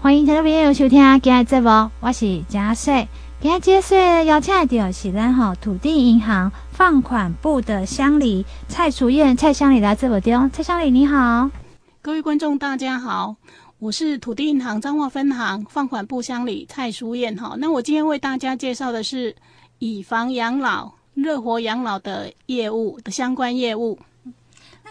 欢迎听众朋友收听今日节目，我是佳穗。今日佳穗邀请到是咱吼土地银行放款部的乡里蔡淑燕蔡乡里来节目中。蔡乡里你好，各位观众大家好，我是土地银行彰化分行放款部乡里蔡淑燕哈。那我今天为大家介绍的是以房养老、热活养老的业务的相关业务。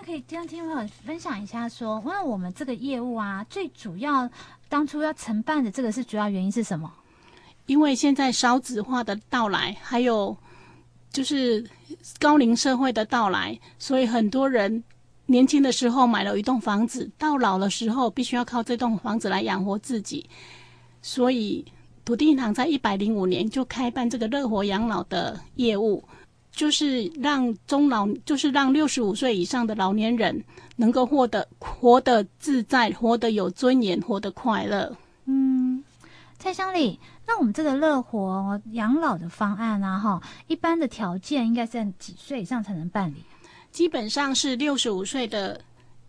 可以跟听分享一下说，说那我们这个业务啊，最主要。当初要承办的这个是主要原因是什么？因为现在少子化的到来，还有就是高龄社会的到来，所以很多人年轻的时候买了一栋房子，到老的时候必须要靠这栋房子来养活自己。所以土地银行在一百零五年就开办这个乐活养老的业务。就是让中老，就是让六十五岁以上的老年人能够获得活得自在、活得有尊严、活得快乐。嗯，蔡襄理，那我们这个乐活养老的方案啊，哈，一般的条件应该是在几岁以上才能办理？基本上是六十五岁的，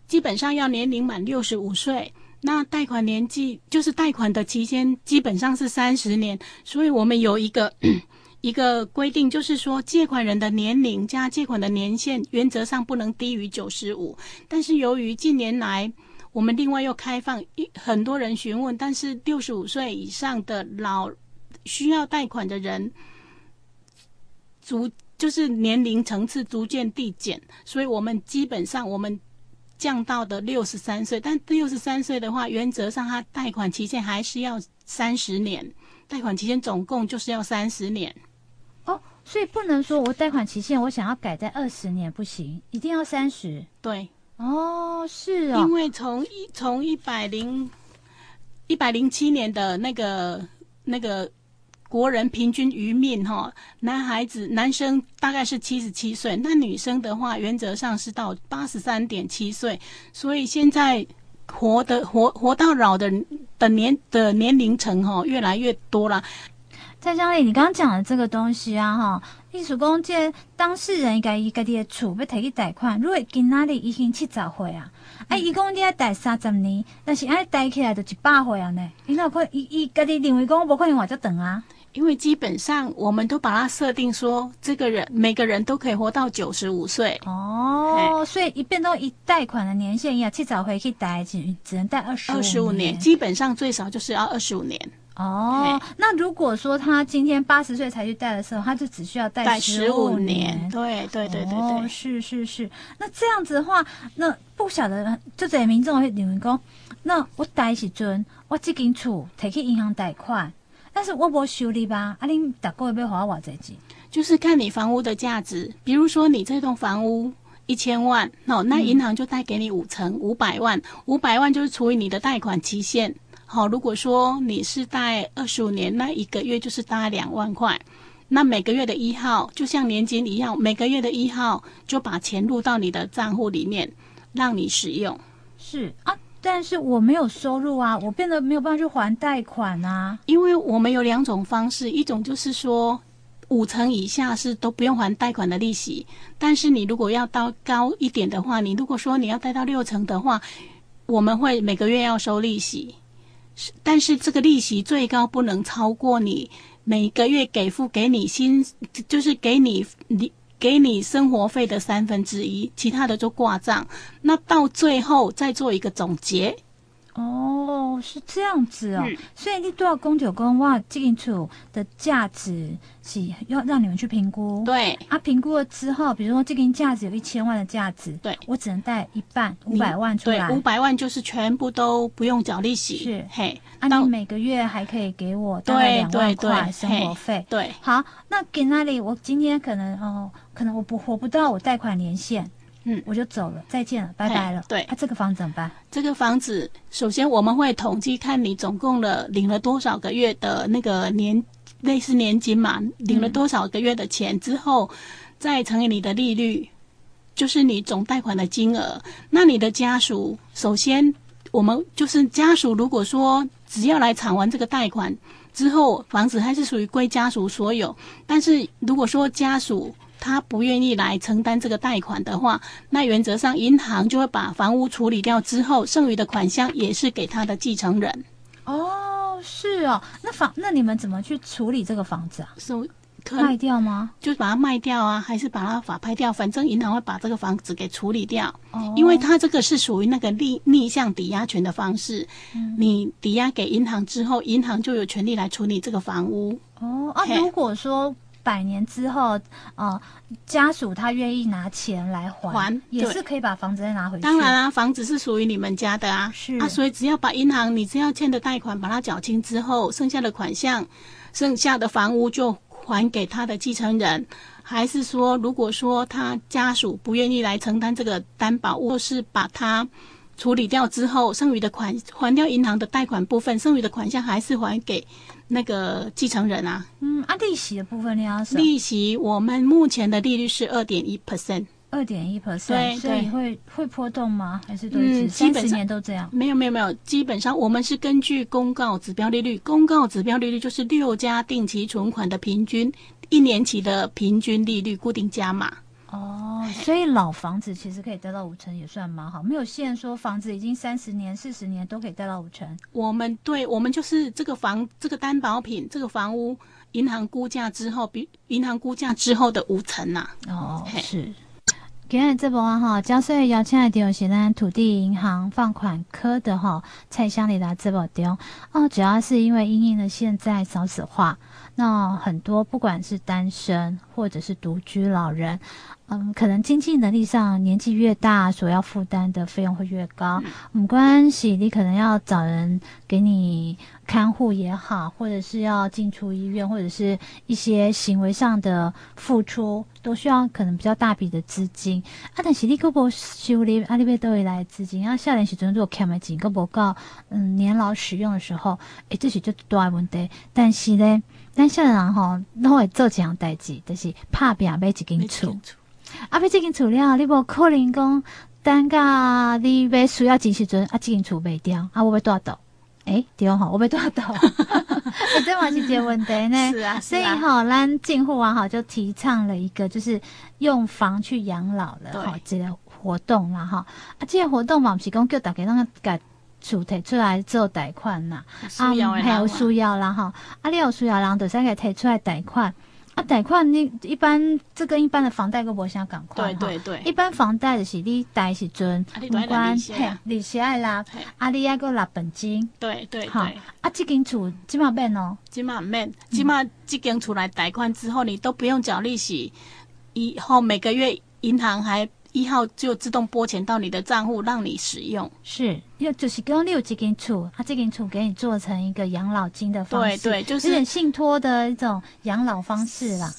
基本上要年龄满六十五岁。那贷款年纪就是贷款的期间，基本上是三十年。所以我们有一个。一个规定就是说，借款人的年龄加借款的年限，原则上不能低于九十五。但是由于近年来，我们另外又开放一很多人询问，但是六十五岁以上的老需要贷款的人，逐就是年龄层次逐渐递减，所以我们基本上我们降到的六十三岁。但六十三岁的话，原则上他贷款期限还是要三十年，贷款期间总共就是要三十年。哦，所以不能说我贷款期限我想要改在二十年不行，一定要三十。对，哦，是啊、哦，因为从一从一百零一百零七年的那个那个国人平均余命哈，男孩子男生大概是七十七岁，那女生的话原则上是到八十三点七岁，所以现在活的活活到老的的年的年龄层哈越来越多了。蔡襄理，你刚刚讲的这个东西啊，哈，艺术工，这当事人应该以家己的厝要提去贷款，如果今仔日已经七十岁啊，哎、嗯，伊讲你要贷三十年，但是哎贷起来就一百岁啊呢，伊那可伊伊家己认为讲无可能活这长啊？因为基本上我们都把它设定说，这个人每个人都可以活到九十五岁。哦，所以一变到一贷款的年限，要七十岁去贷，只只能贷二十二十五年，基本上最少就是要二十五年。哦，那如果说他今天八十岁才去贷的时候，他就只需要贷十五年。对对对对对，哦，是是是。那这样子的话，那不晓得就这些民众会你们讲，那我贷时阵，我这间厝提去银行贷款，但是我无收你吧？啊，恁大个月要花我这钱？就是看你房屋的价值，比如说你这栋房屋一千万，哦，那银行就贷给你五成五百万，五百万就是除以你的贷款期限。好，如果说你是贷二十五年，那一个月就是大概两万块。那每个月的一号，就像年金一样，每个月的一号就把钱入到你的账户里面，让你使用。是啊，但是我没有收入啊，我变得没有办法去还贷款啊。因为我们有两种方式，一种就是说五成以下是都不用还贷款的利息，但是你如果要到高一点的话，你如果说你要贷到六成的话，我们会每个月要收利息。但是这个利息最高不能超过你每个月给付给你薪，就是给你你给你生活费的三分之一，其他的就挂账。那到最后再做一个总结。哦，是这样子哦，嗯、所以你都要公九公哇，这间厝的价值是要让你们去评估。对啊，评估了之后，比如说这个价值有一千万的价值，对，我只能贷一半五百万出来。五百万就是全部都不用缴利息。是，嘿，啊，你每个月还可以给我大概两万块生活费。对，好，那给那里，我今天可能哦，可能我不活不到我贷款年限。嗯，我就走了，再见了，拜拜了。对，那、啊、这个房子怎么办？这个房子，首先我们会统计看你总共了领了多少个月的那个年类似年金嘛，领了多少个月的钱之后，嗯、再乘以你的利率，就是你总贷款的金额。那你的家属，首先我们就是家属，如果说只要来偿还这个贷款之后，房子还是属于归家属所有。但是如果说家属，他不愿意来承担这个贷款的话，那原则上银行就会把房屋处理掉之后，剩余的款项也是给他的继承人。哦，是哦，那房那你们怎么去处理这个房子啊？是卖掉吗？就把它卖掉啊，还是把它法拍掉？反正银行会把这个房子给处理掉，哦、因为它这个是属于那个逆逆向抵押权的方式。嗯、你抵押给银行之后，银行就有权利来处理这个房屋。哦啊，如果说百年之后，呃，家属他愿意拿钱来还，还也是可以把房子再拿回去。当然啊，房子是属于你们家的啊，是啊，所以只要把银行你只要欠的贷款把它缴清之后，剩下的款项，剩下的房屋就。还给他的继承人，还是说，如果说他家属不愿意来承担这个担保，或是把它处理掉之后，剩余的款还掉银行的贷款部分，剩余的款项还是还给那个继承人啊？嗯，啊，利息的部分你要利息，我们目前的利率是二点一 percent。二点一 percent，所以会会波动吗？还是都是三十年都这样？没有没有没有，基本上我们是根据公告指标利率，公告指标利率就是六家定期存款的平均一年期的平均利率固定加码。哦，所以老房子其实可以贷到五成，也算蛮好，没有限说房子已经三十年、四十年都可以贷到五成。我们对，我们就是这个房这个担保品这个房屋，银行估价之后比银行估价之后的五成呐、啊。哦，是。今日这波啊哈，交税邀请来的是咱土地银行放款科的哈蔡香里达这波中哦，主要是因为因应了现在少子化，那很多不管是单身或者是独居老人。嗯，可能经济能力上年纪越大，所要负担的费用会越高。没关系，你可能要找人给你看护也好，或者是要进出医院，或者是一些行为上的付出，都需要可能比较大笔的资金。啊，但是你可不修理阿里边都会来资金。啊，少年时阵如果欠的钱，可不够嗯年老使用的时候，诶，这是就大问题。但是呢，咱少年人吼，都会做几样代志，就是怕别人买一间厝。啊，要这间厝了，你无可能讲等下你要需要钱时阵，啊，即间厝卖掉，啊，我要多少度？诶，对吼，我要多少度？诶，这嘛是一个问题呢。是啊。所以吼，咱进户网好就提倡了一个，就是用房去养老的哈，这个活动啦哈。啊，这个活动嘛，不是讲叫大家那个把厝提出来做贷款呐，啊，还有需要啦哈。啊，你有需要人就先给提出来贷款。啊，贷款你一般这跟一般的房贷个无啥共款。对对对，一般房贷就是你贷时阵，不管利息爱拉，啊，你爱个拿本金。对对对。啊，这间厝起码免哦，起码免，起码这间厝来贷款之后，你都不用缴利息，以后每个月银行还。一号就自动拨钱到你的账户，让你使用。是，因为就是刚刚你有这间厝，他这间厝给你做成一个养老金的方式，对对，就是有点信托的一种养老方式啦，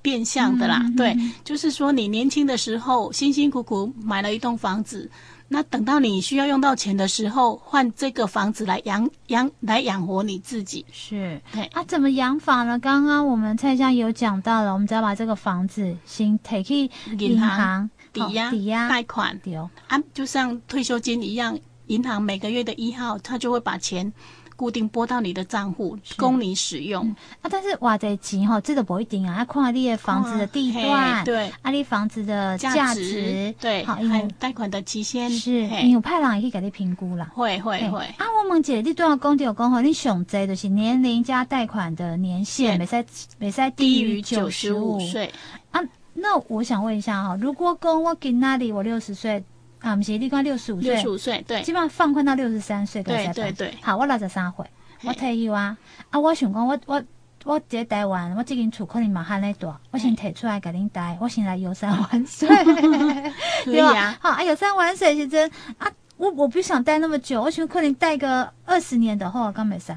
变相的啦。嗯、对，就是说你年轻的时候辛辛苦苦买了一栋房子，那等到你需要用到钱的时候，换这个房子来养养来养活你自己。是，对。啊，怎么养法呢？刚刚我们蔡家有讲到了，我们只要把这个房子先 take 去银行。抵押、抵押、贷款，对哦，啊，就像退休金一样，银行每个月的一号，他就会把钱固定拨到你的账户，供你使用。嗯、啊，但是哇，这钱哈，这个不一定啊，要看你的房子的地段，对，啊，你房子的价值，值，对，好，还有贷款的期限，是，你有派人也可以给你评估啦。会会会。啊，我们姐，你都要讲到讲好，你上济就是年龄加贷款的年限，没在没在低于九十五岁。啊。那我想问一下哈，如果讲我今那里我六十岁啊，不是你讲六十五岁，六十五岁对，基本上放宽到六十三岁，对对对。好，我六十三岁，我退休啊，啊，我想讲我我我在台湾，我这间厝可能嘛还咧大，我先提出来给恁贷，我先来游山玩水，对吧？好啊，游山玩水是真啊，我我不想贷那么久，我想可能贷个二十年的话，刚没事。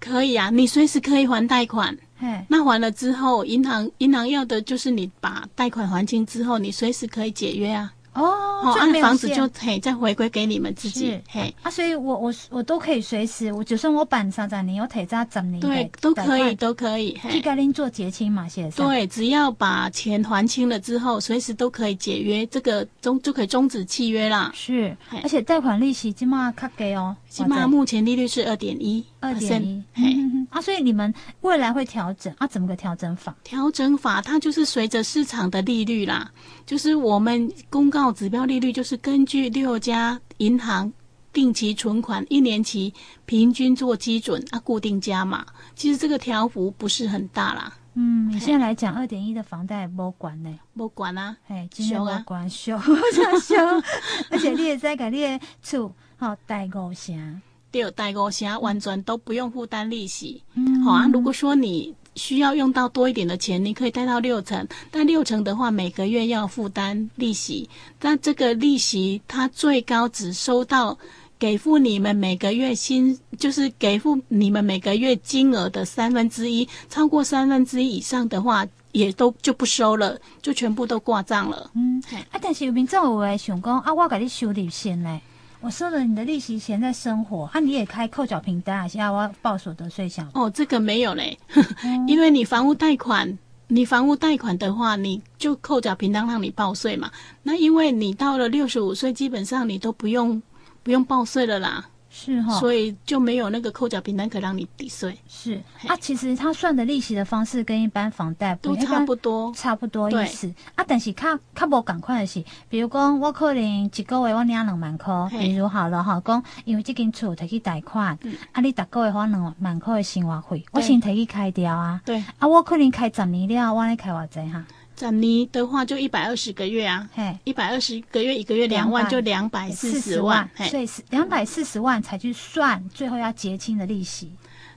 可以啊，你随时可以还贷款。嘿，那还了之后，银行银行要的就是你把贷款还清之后，你随时可以解约啊。哦，好，按房子就嘿再回归给你们自己。嘿啊，所以我我我都可以随时，我就算我办三十年，我提早十年，对，都可以都可以。去跟您做结清嘛，先生。对，只要把钱还清了之后，随时都可以解约，这个终就可以终止契约啦。是，而且贷款利息起码卡给哦，起码目前利率是二点一，二点一。嘿，啊，所以你们未来会调整啊？怎么个调整法？调整法它就是随着市场的利率啦，就是我们公告。指标利率就是根据六家银行定期存款一年期平均做基准啊，固定加码。其实这个条幅不是很大啦。嗯，你现在来讲二点一的房贷不管呢？不管啊，哎，今天没管，修修修，而且你也在改你的厝好贷五成，对，贷五成完全都不用负担利息。嗯，好啊。如果说你需要用到多一点的钱，你可以贷到六成，但六成的话每个月要负担利息，但这个利息它最高只收到。给付你们每个月薪，就是给付你们每个月金额的三分之一，超过三分之一以上的话，也都就不收了，就全部都挂账了。嗯，啊，但是有民众有诶想讲啊，我给你收利息嘞，我收了你的利息钱在生活，啊，你也开扣缴凭单啊，现在我要报所得税项。哦，这个没有嘞，嗯、因为你房屋贷款，你房屋贷款的话，你就扣缴凭单让你报税嘛。那因为你到了六十五岁，基本上你都不用。不用报税了啦，是哈、哦，所以就没有那个扣缴凭单可让你抵税。是。啊，其实他算的利息的方式跟一般房贷都差不多，差不多意思。啊。但是较较无共款的是，比如讲我可能一个月我领两万块，比如好了哈，讲因为这间厝提去贷款，嗯、啊，你逐个月花两万块的生活费，我先提去开掉啊。对。啊，我可能开十年了，我来开偌济哈。十年的话就一百二十个月啊，嘿，一百二十个月一个月两万就两百四十万，所以是两百四十万才去算最后要结清的利息。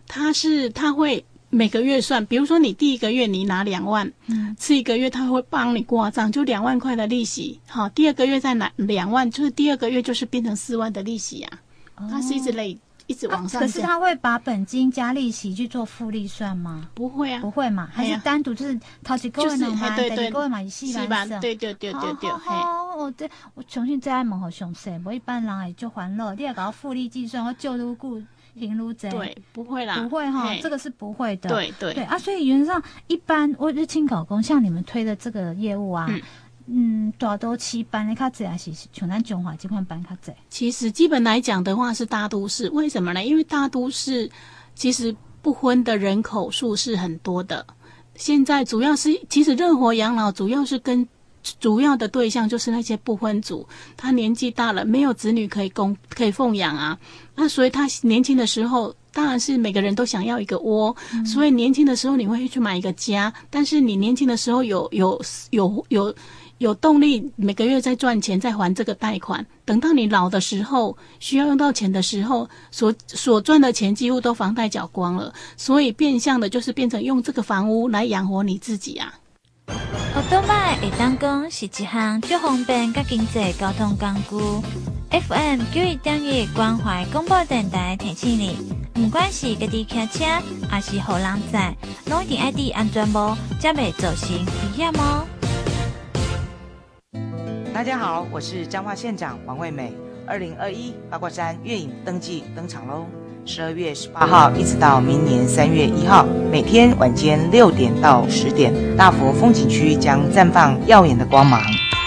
他是他会每个月算，比如说你第一个月你拿两万，嗯，次一个月他会帮你挂账，就两万块的利息，好，第二个月再拿两万，就是第二个月就是变成四万的利息啊，它是一直累。一直往上、啊，可是他会把本金加利息去做复利算吗？不会啊，不会嘛？还是单独就是掏几个人嘛？对对，个月嘛一细来算。对对对对对。好，我这我重新再问好详细，我一般人也就还了。你要搞复利计算，我旧如故，新如贼。对，不会啦，不会哈，这个是不会的。对对对啊，所以原则上一般我日清搞工，像你们推的这个业务啊。嗯嗯，大都市班的较济，还是像咱中华这款班较济？其实基本来讲的话是大都市，为什么呢？因为大都市其实不婚的人口数是很多的。现在主要是，其实任何养老主要是跟主要的对象就是那些不婚族，他年纪大了，没有子女可以供可以奉养啊。那所以他年轻的时候，当然是每个人都想要一个窝，所以年轻的时候你会去买一个家。但是你年轻的时候有有有有。有动力每个月在赚钱，在还这个贷款。等到你老的时候，需要用到钱的时候，所所赚的钱几乎都房贷缴光了。所以变相的就是变成用这个房屋来养活你自己啊。我都卖会当讲是一项最方便、较经济交通工具。FM 九一点一关怀广播电台提醒你，不管是家己开车还是后人载，拢一定爱戴安全帽，才袂造成危险哦。大家好，我是彰化县长王惠美。二零二一八卦山月影登记登场喽！十二月十八号一直到明年三月一号，每天晚间六点到十点，大佛风景区将绽放耀眼的光芒。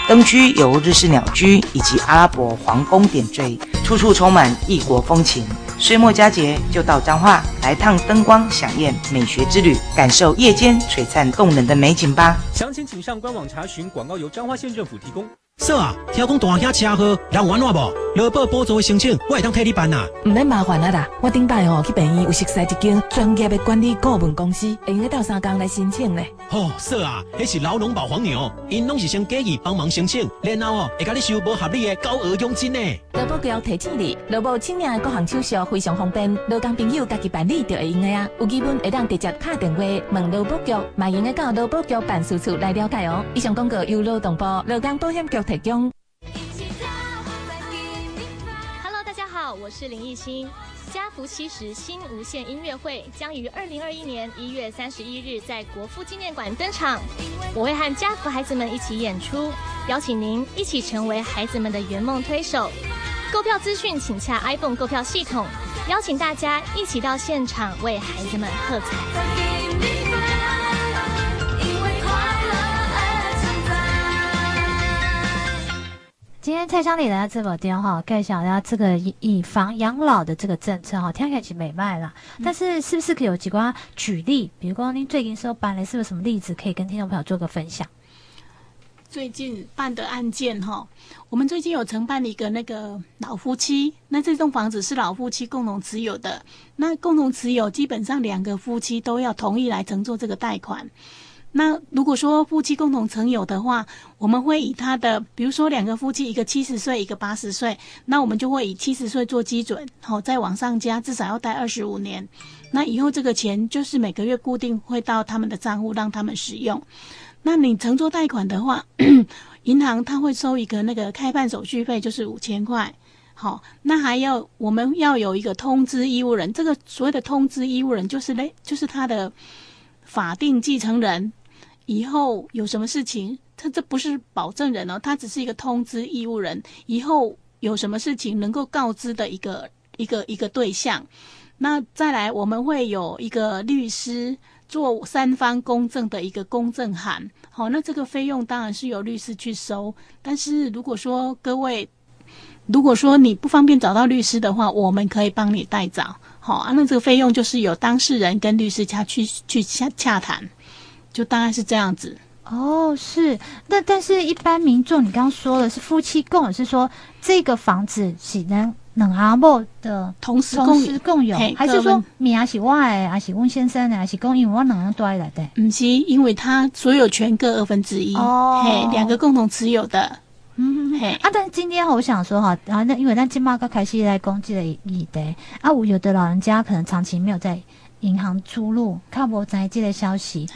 灯区由日式鸟居以及阿拉伯皇宫点缀，处处充满异国风情。岁末佳节就到彰化来趟灯光响宴美学之旅，感受夜间璀璨动人的美景吧。详情请上官网查询，广告由彰化县政府提供。嫂啊，听讲大兄车祸，人有安怎无？劳保补助的申请，我会当替你办呐。唔免麻烦啊啦，我顶摆吼去病院有熟悉一间专业的管理顾问公司，会用得到三工来申请呢。哦，嫂啊，迄是老农保黄牛，因拢是先建议帮忙申请，然后哦会甲你收无合理的高额佣金呢。劳保局提醒你，劳保请领的各项手续非常方便，劳工朋友家己办理就会用的啊。有疑问会当直接打电话问劳保局，嘛用得到劳保局办事处来了解哦。以上广告由劳动部劳工保险局提供。Hello，大家好，我是林艺昕。家福七十新无限音乐会将于二零二一年一月三十一日在国父纪念馆登场。我会和家福孩子们一起演出，邀请您一起成为孩子们的圆梦推手。购票资讯请洽 iPhone 购票系统。邀请大家一起到现场为孩子们喝彩。今天蔡襄理来这部电话介绍一下这个以房养老的这个政策哈，听起来是美迈了。但是是不是可以有几个举例？比如说您最近收办的，是不是什么例子可以跟听众朋友做个分享？最近办的案件哈，我们最近有承办一个那个老夫妻，那这栋房子是老夫妻共同持有的，那共同持有基本上两个夫妻都要同意来承做这个贷款。那如果说夫妻共同持有的话，我们会以他的，比如说两个夫妻，一个七十岁，一个八十岁，那我们就会以七十岁做基准，好，再往上加，至少要贷二十五年。那以后这个钱就是每个月固定会到他们的账户，让他们使用。那你承做贷款的话，银行他会收一个那个开办手续费，就是五千块。好，那还要我们要有一个通知义务人，这个所谓的通知义务人就是嘞，就是他的法定继承人。以后有什么事情，他这不是保证人哦，他只是一个通知义务人。以后有什么事情能够告知的一个一个一个对象。那再来，我们会有一个律师做三方公证的一个公证函。好，那这个费用当然是由律师去收。但是如果说各位，如果说你不方便找到律师的话，我们可以帮你代找。好啊，那这个费用就是由当事人跟律师家去去洽洽谈，就大概是这样子。哦，是。那但是一般民众，你刚刚说的是夫妻共，是说这个房子只能。能阿莫的同时同时共有，还是说名是我的，还是翁先生的，还是公因为我两人都爱来的？不是，因为他所有权各二分之一哦，嘿，两个共同持有的。嗯，嘿。啊，但是今天我想说哈，然后那因为咱今嘛刚开始来攻击的议题啊，我有的老人家可能长期没有在银行出入，看不在这个消息。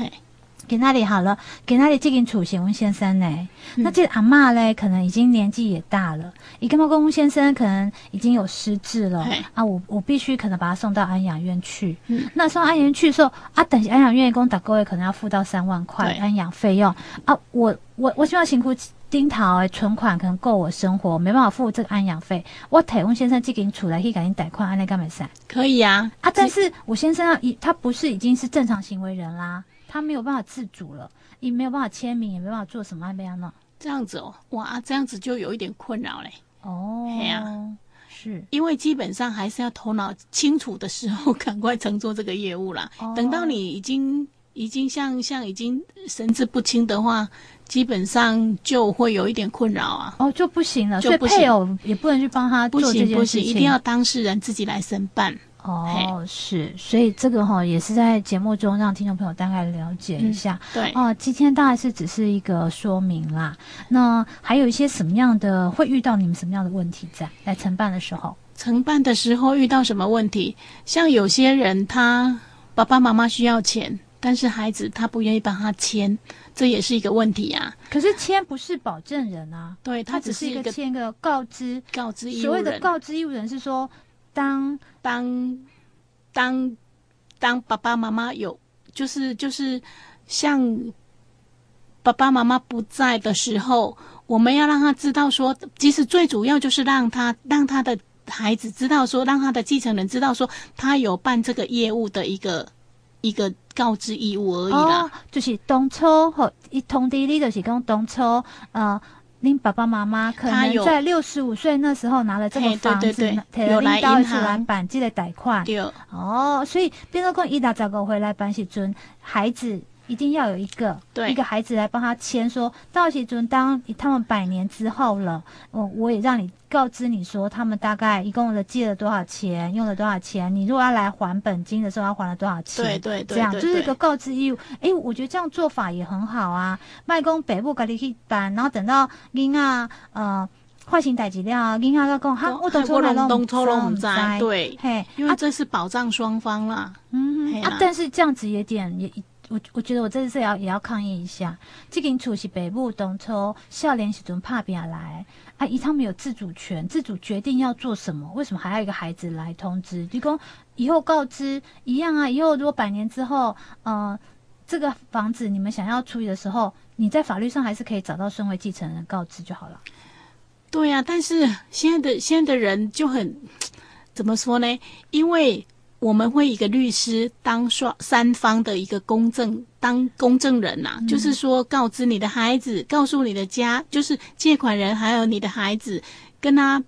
嘿。给那里好了，给那里这间处先温先生呢？嗯、那这阿嬷嘞，可能已经年纪也大了。伊干嘛公温先生可能已经有失智了啊？我我必须可能把他送到安养院去。嗯、那送安养院去的时候啊，等安养院工打各位可能要付到三万块安养费用啊。我我我希望辛苦丁桃诶，存款可能够我生活，没办法付这个安养费。我提温先生寄给你出来可以赶紧贷款，安内干嘛噻？可以啊啊！但是我先生要一，他不是已经是正常行为人啦。他没有办法自主了，也没有办法签名，也没办法做什么，还没样呢？这样子哦，哇，这样子就有一点困扰嘞。哦，对啊，是因为基本上还是要头脑清楚的时候，赶快承做这个业务啦。哦、等到你已经已经像像已经神志不清的话，基本上就会有一点困扰啊。哦，就不行了，就不行，所以配偶也不能去帮他做这件事情。不行，不行，一定要当事人自己来申办。哦，是，所以这个哈也是在节目中让听众朋友大概了解一下。嗯、对，哦，今天大概是只是一个说明啦。那还有一些什么样的会遇到你们什么样的问题在来承办的时候？承办的时候遇到什么问题？像有些人他爸爸妈妈需要钱，但是孩子他不愿意帮他签，这也是一个问题啊。可是签不是保证人啊，对他只是一个签一个告知告知义务人。所谓的告知义务人是说。当当当当爸爸妈妈有，就是就是像爸爸妈妈不在的时候，我们要让他知道说，其实最主要就是让他让他的孩子知道说，让他的继承人知道说，他有办这个业务的一个一个告知义务而已啦。哦、就是当初和一通知你，就是讲当初呃。您爸爸妈妈可能在六十五岁那时候拿了这个房子，有来银行来办这个贷款。对哦，所以变成讲一大早个回来办时阵，孩子一定要有一个对一个孩子来帮他签，说到时准当他们百年之后了，我我也让你。告知你说，他们大概一共的借了多少钱，用了多少钱？你如果要来还本金的时候，要还了多少钱？对对对，这样就是一个告知义务。哎，我觉得这样做法也很好啊。卖公北部赶紧去办，然后等到银啊呃换新代志了，银啊要讲哈，我都从来都不知道。对，嘿，因为这是保障双方啦。嗯啊，但是这样子有点也。我我觉得我这次要也要抗议一下，这间厝是北部当初少年时阵打拼来，啊，伊他们有自主权，自主决定要做什么，为什么还要一个孩子来通知？就讲以后告知一样啊，以后如果百年之后，呃，这个房子你们想要处理的时候，你在法律上还是可以找到身位继承人告知就好了。对呀、但是现在的现在的人就很怎么说呢？因为。我们会一个律师当双三方的一个公证，当公证人呐、啊，嗯、就是说告知你的孩子，告诉你的家，就是借款人还有你的孩子，跟他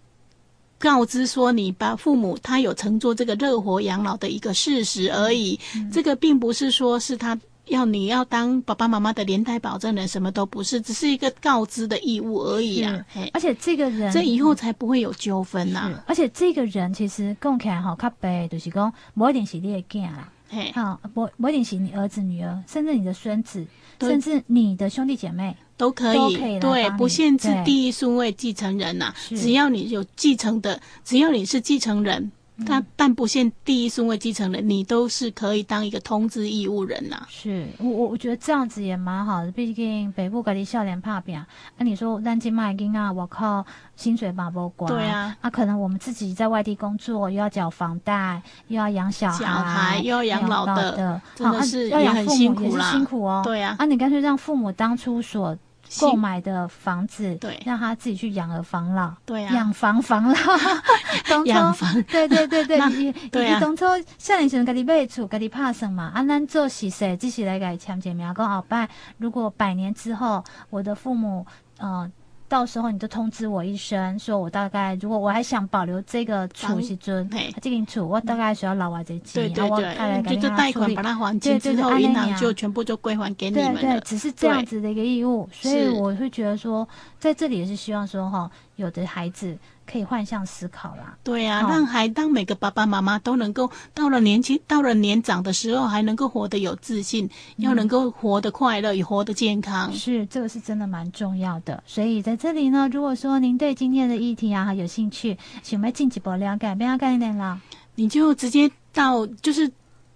告知说你把父母他有乘坐这个热活养老的一个事实而已。嗯、这个并不是说是他要你要当爸爸妈妈的连带保证人，什么都不是，只是一个告知的义务而已啊。而且这个人，这以后才不会有纠纷呐。而且这个人其实讲起来好较白，就是讲不一定是你的囝啦，好，不不一定是你儿子女儿，甚至你的孙子，甚至你的兄弟姐妹都可以，都可以对，不限制第一顺位继承人呐，只要你有继承的，只要你是继承人。他但不限第一顺位继承人，你都是可以当一个通知义务人呐、啊。是我我我觉得这样子也蛮好的，毕竟北部各地笑脸怕扁。那、啊、你说南京卖金啊，我靠薪水把不管。对啊，啊，可能我们自己在外地工作，又要缴房贷，又要养小孩，小孩又要养老的，的真的是要养父母也是辛苦哦。对啊，啊，你干脆让父母当初所。购买的房子，对，让他自己去养儿防老，对啊，养房防老，养房，对对对对，你对啊，当初少年时阵家己买厝，家己拍算嘛，啊，咱做实事，只是来给签签名，讲后摆，如果百年之后，我的父母，呃。到时候你就通知我一声，说我大概如果我还想保留这个储蓄尊，这个储我大概需要老外这钱，对对对，就就贷款把它还清之后，银行就全部就归还给你们了。对对，只是这样子的一个义务，所以我会觉得说，在这里也是希望说哈，有的孩子。可以换向思考啦，对呀、啊，让孩当每个爸爸妈妈都能够到了年轻、到了年长的时候，还能够活得有自信，嗯、要能够活得快乐，也活得健康。是，这个是真的蛮重要的。所以在这里呢，如果说您对今天的议题啊有兴趣，想要进一步了解，不要概念啦，你就直接到就是。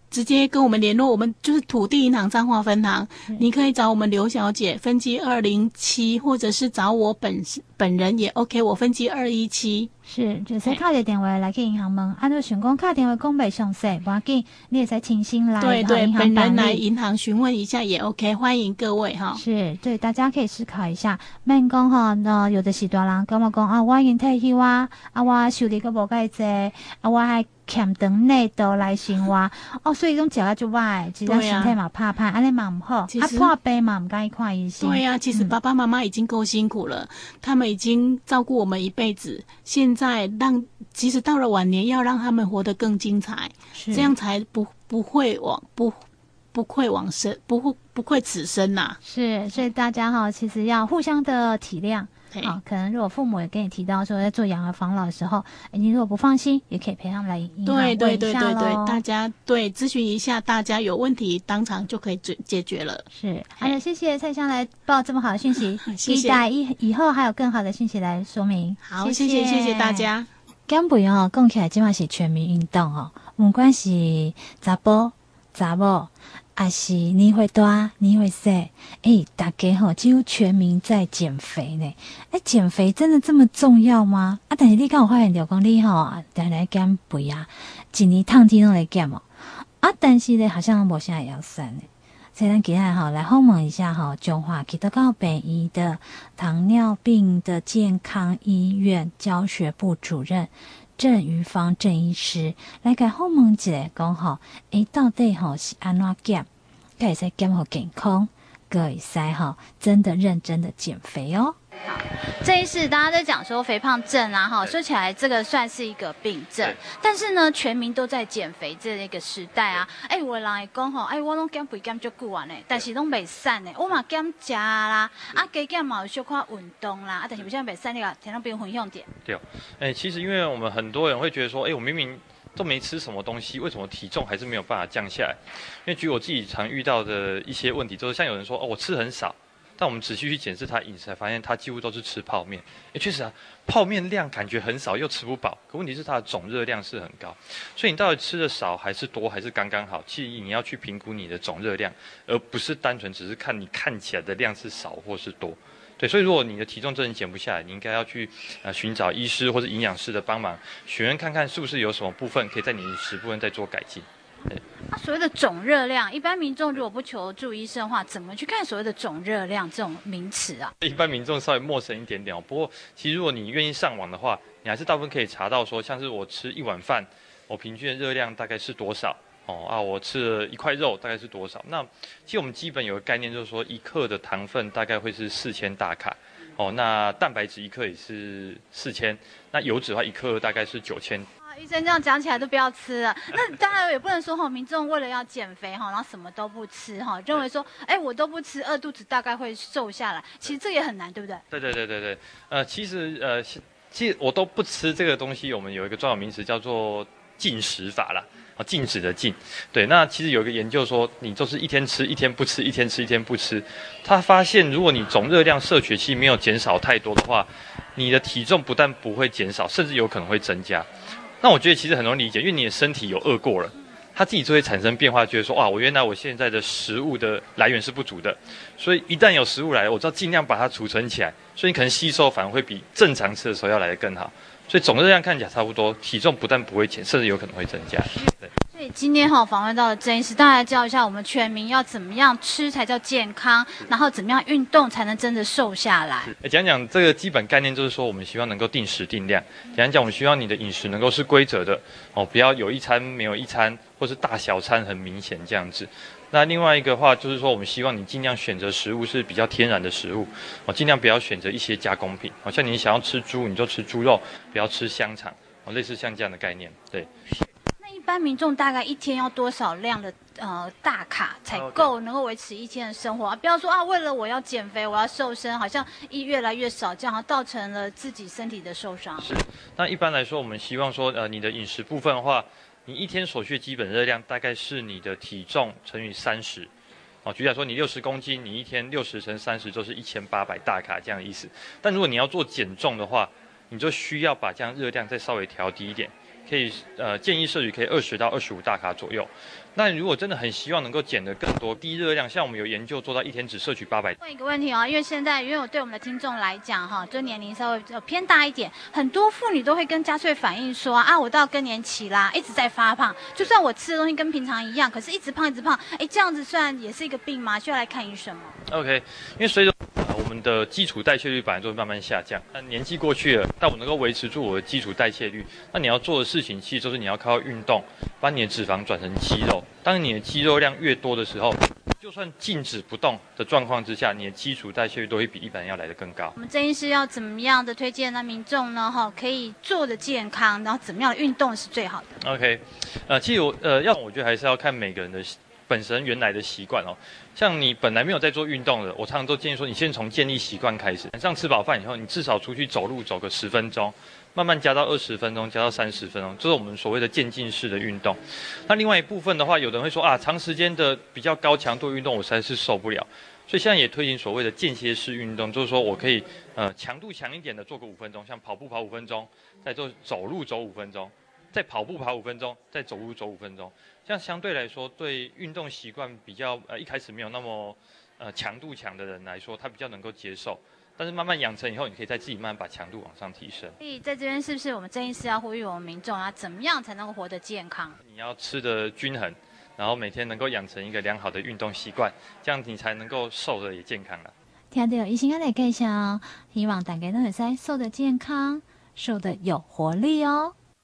直接跟我们联络，我们就是土地银行彰化分行，你可以找我们刘小姐分机二零七，或者是找我本本人也 OK，我分机二一七。是，就是卡个电话来去银行问，按照询讲卡电话讲袂详细，不要紧，你也在清新来对对，本人来银行询问一下也 OK，欢迎各位哈。是对，大家可以思考一下，免讲哈，那有的是大人跟我讲啊，我已经退休啊，啊我收入个无介济，啊我还。欠等内都来生活哦，所以种食啊就坏，其实身体嘛怕怕，安尼嘛唔好，啊破病嘛唔该意看医生。对呀、啊，其实爸爸妈妈已经够辛苦了，嗯、他们已经照顾我们一辈子，现在让其实到了晚年，要让他们活得更精彩，这样才不不会往不不愧往生，不不不愧此生呐、啊。是，所以大家哈，其实要互相的体谅。可能如果父母也跟你提到说在做养儿防老的时候，你如果不放心，也可以陪他们来。对对对对对，大家对咨询一下，大家有问题当场就可以解解决了。是，还有，谢谢蔡香来报这么好的讯息，期待以以后还有更好的讯息来说明。好，谢谢谢谢大家。减肥哦，讲起来今晚是全民运动哦，不管是查甫查某。啊是你会大，你会说，哎、欸，大家吼，几乎全民在减肥呢。哎、欸，减肥真的这么重要吗？啊，但是你看我发现，讲你吼啊，常来减肥啊，一年烫天都来减哦。啊，但是呢，好像我现在也要瘦呢。才能给他好来访问一下哈，中华基督教北医的糖尿病的健康医院教学部主任。郑于芳郑医师来给访问一下，讲吼，诶，到底吼是安怎减，会使减好健康，该使吼真的认真的减肥哦。好，这一次大家在讲说肥胖症啊，哈，说起来这个算是一个病症，但是呢，全民都在减肥这一个时代啊，哎，有的人会讲吼，哎，我拢减肥减足久啊呢，但是拢袂瘦呢，我嘛减食啦，啊，加减嘛有小可运动啦，啊，但是不像袂瘦，你个听到别人分享点。对，哎，其实因为我们很多人会觉得说，哎，我明明都没吃什么东西，为什么体重还是没有办法降下来？因为举我自己常遇到的一些问题，就是像有人说，哦，我吃很少。但我们仔细去检视他饮食，才发现他几乎都是吃泡面。诶，确实啊，泡面量感觉很少，又吃不饱。可问题是它的总热量是很高，所以你到底吃的少还是多，还是刚刚好？其实你要去评估你的总热量，而不是单纯只是看你看起来的量是少或是多。对，所以如果你的体重真的减不下来，你应该要去呃寻找医师或者营养师的帮忙，询问看看是不是有什么部分可以在你饮食部分再做改进。那，所谓的总热量，一般民众如果不求助医生的话，怎么去看所谓的总热量这种名词啊？一般民众稍微陌生一点点哦。不过，其实如果你愿意上网的话，你还是大部分可以查到说，像是我吃一碗饭，我平均的热量大概是多少哦？啊，我吃了一块肉大概是多少？那其实我们基本有个概念，就是说一克的糖分大概会是四千大卡哦。那蛋白质一克也是四千，那油脂的话一克大概是九千。医生这样讲起来都不要吃了。那当然也不能说哈，民众为了要减肥哈，然后什么都不吃哈，认为说哎我都不吃，饿肚子大概会瘦下来。其实这也很难，对不对？对对对对对。呃，其实呃，其实我都不吃这个东西。我们有一个专有名词叫做禁食法啦。啊，禁止的禁，对，那其实有一个研究说，你就是一天吃一天不吃，一天吃一天不吃，他发现如果你总热量摄取期没有减少太多的话，你的体重不但不会减少，甚至有可能会增加。那我觉得其实很容易理解，因为你的身体有饿过了，它自己就会产生变化，觉得说，哇，我原来我现在的食物的来源是不足的，所以一旦有食物来，我就要尽量把它储存起来，所以你可能吸收反而会比正常吃的时候要来得更好。所以总热量看起来差不多，体重不但不会减，甚至有可能会增加。对。所以今天哈访问到了郑医师，大家教一下我们全民要怎么样吃才叫健康，然后怎么样运动才能真的瘦下来。讲讲这个基本概念，就是说我们希望能够定时定量。讲讲我们希望你的饮食能够是规则的哦，不要有一餐没有一餐，或是大小餐很明显这样子。那另外一个话就是说，我们希望你尽量选择食物是比较天然的食物哦，尽量不要选择一些加工品。好像你想要吃猪，你就吃猪肉，不要吃香肠哦，类似像这样的概念。对。那一般民众大概一天要多少量的呃大卡才够能够维持一天的生活？啊不要说啊，为了我要减肥，我要瘦身，好像一越来越少，这样造成了自己身体的受伤。是。那一般来说，我们希望说，呃，你的饮食部分的话。你一天所需的基本热量大概是你的体重乘以三十，哦，举例来说，你六十公斤，你一天六十乘三十就是一千八百大卡这样的意思。但如果你要做减重的话，你就需要把这样热量再稍微调低一点。可以呃建议摄取可以二十到二十五大卡左右。那如果真的很希望能够减得更多低热量，像我们有研究做到一天只摄取八百。问一个问题哦，因为现在因为我对我们的听众来讲哈，就年龄稍微偏大一点，很多妇女都会跟家萃反映说啊，我到更年期啦，一直在发胖，就算我吃的东西跟平常一样，可是一直胖一直胖，哎，这样子算也是一个病吗？需要来看医生吗？OK，因为随着我们的基础代谢率本来就会慢慢下降，那年纪过去了，但我能够维持住我的基础代谢率，那你要做的事情其实就是你要靠运动，把你的脂肪转成肌肉。当你的肌肉量越多的时候，就算静止不动的状况之下，你的基础代谢率都会比一般人要来得更高。我们郑医师要怎么样的推荐那？民众呢？哈，可以做的健康，然后怎么样的运动是最好的？OK，呃，其实我呃，要我觉得还是要看每个人的本身原来的习惯哦。像你本来没有在做运动的，我常常都建议说，你先从建立习惯开始。晚上吃饱饭以后，你至少出去走路走个十分钟。慢慢加到二十分钟，加到三十分钟，这是我们所谓的渐进式的运动。那另外一部分的话，有的人会说啊，长时间的比较高强度运动，我实在是受不了。所以现在也推行所谓的间歇式运动，就是说我可以呃强度强一点的做个五分钟，像跑步跑五分钟，再做走路走五分钟，再跑步跑五分钟，再走路走五分钟。这样相对来说，对运动习惯比较呃一开始没有那么呃强度强的人来说，他比较能够接受。但是慢慢养成以后，你可以再自己慢慢把强度往上提升。所以在这边是不是我们郑医师要呼吁我们民众啊，怎么样才能够活得健康？你要吃的均衡，然后每天能够养成一个良好的运动习惯，这样你才能够瘦的也健康了。听到医生要来介绍，希望大家都会使瘦的健康，瘦的有活力哦。